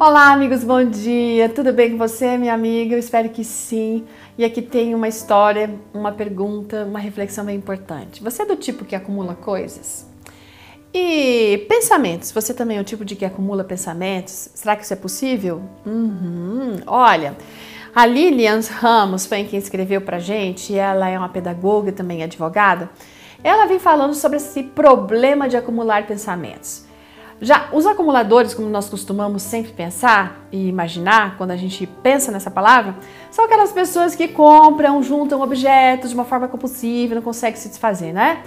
Olá, amigos, bom dia. Tudo bem com você, minha amiga? Eu espero que sim. E aqui tem uma história, uma pergunta, uma reflexão bem importante. Você é do tipo que acumula coisas? E pensamentos, você também é o tipo de que acumula pensamentos? Será que isso é possível? Uhum. Olha, a Lilian Ramos foi quem escreveu pra gente, ela é uma pedagoga e também advogada. Ela vem falando sobre esse problema de acumular pensamentos. Já os acumuladores, como nós costumamos sempre pensar e imaginar quando a gente pensa nessa palavra, são aquelas pessoas que compram, juntam objetos de uma forma compulsiva, não conseguem se desfazer, né?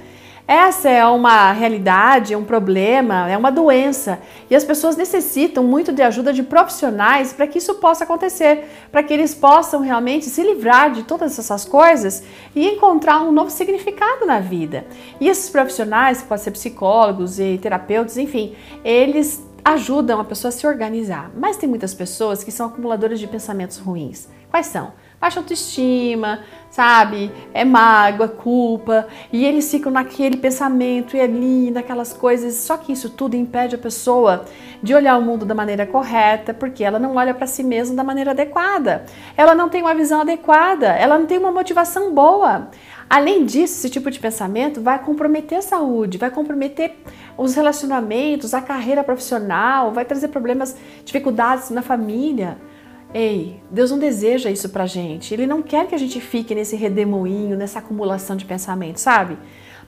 Essa é uma realidade, é um problema, é uma doença e as pessoas necessitam muito de ajuda de profissionais para que isso possa acontecer, para que eles possam realmente se livrar de todas essas coisas e encontrar um novo significado na vida. E esses profissionais, podem ser psicólogos e terapeutas, enfim, eles ajudam a pessoa a se organizar. Mas tem muitas pessoas que são acumuladoras de pensamentos ruins. Quais são? Baixa autoestima, sabe? É mágoa, culpa, e eles ficam naquele pensamento e ali, naquelas coisas. Só que isso tudo impede a pessoa de olhar o mundo da maneira correta, porque ela não olha para si mesma da maneira adequada. Ela não tem uma visão adequada, ela não tem uma motivação boa. Além disso, esse tipo de pensamento vai comprometer a saúde, vai comprometer os relacionamentos, a carreira profissional, vai trazer problemas, dificuldades na família. Ei, Deus não deseja isso pra gente. Ele não quer que a gente fique nesse redemoinho, nessa acumulação de pensamentos, sabe?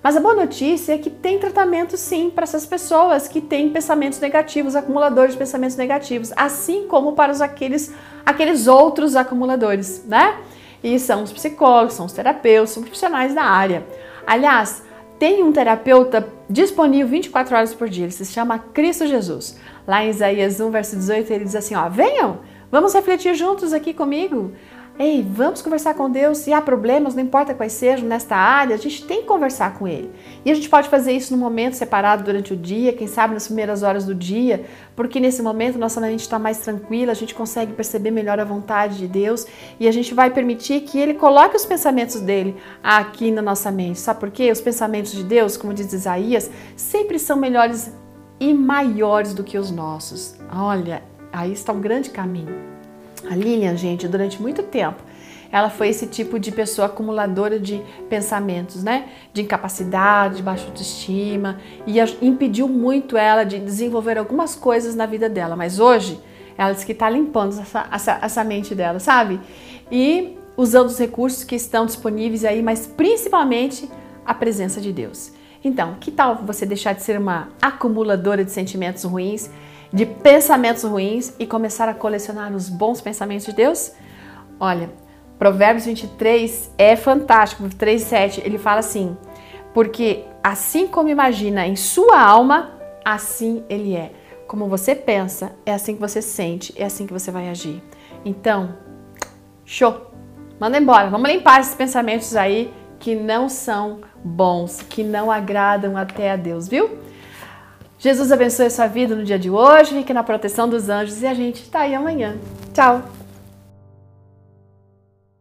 Mas a boa notícia é que tem tratamento sim para essas pessoas que têm pensamentos negativos, acumuladores de pensamentos negativos, assim como para os, aqueles, aqueles outros acumuladores, né? E são os psicólogos, são os terapeutas, são profissionais da área. Aliás, tem um terapeuta disponível 24 horas por dia, ele se chama Cristo Jesus. Lá em Isaías 1, verso 18, ele diz assim: ó, venham, Vamos refletir juntos aqui comigo? Ei, vamos conversar com Deus. Se há problemas, não importa quais sejam nesta área, a gente tem que conversar com Ele. E a gente pode fazer isso no momento separado durante o dia, quem sabe nas primeiras horas do dia, porque nesse momento nossa mente está mais tranquila, a gente consegue perceber melhor a vontade de Deus e a gente vai permitir que Ele coloque os pensamentos dele aqui na nossa mente. Sabe por quê? Os pensamentos de Deus, como diz Isaías, sempre são melhores e maiores do que os nossos. Olha, Aí está um grande caminho. A Lilian, gente, durante muito tempo, ela foi esse tipo de pessoa acumuladora de pensamentos, né? De incapacidade, de baixa autoestima e impediu muito ela de desenvolver algumas coisas na vida dela. Mas hoje, ela diz que está limpando essa, essa, essa mente dela, sabe? E usando os recursos que estão disponíveis aí, mas principalmente a presença de Deus. Então, que tal você deixar de ser uma acumuladora de sentimentos ruins de pensamentos ruins e começar a colecionar os bons pensamentos de Deus? Olha, Provérbios 23 é fantástico, 3:7, ele fala assim: "Porque assim como imagina em sua alma, assim ele é. Como você pensa, é assim que você sente, é assim que você vai agir." Então, show. Manda embora. Vamos limpar esses pensamentos aí que não são bons, que não agradam até a Deus, viu? Jesus abençoe a sua vida no dia de hoje, fique na proteção dos anjos e a gente está aí amanhã. Tchau!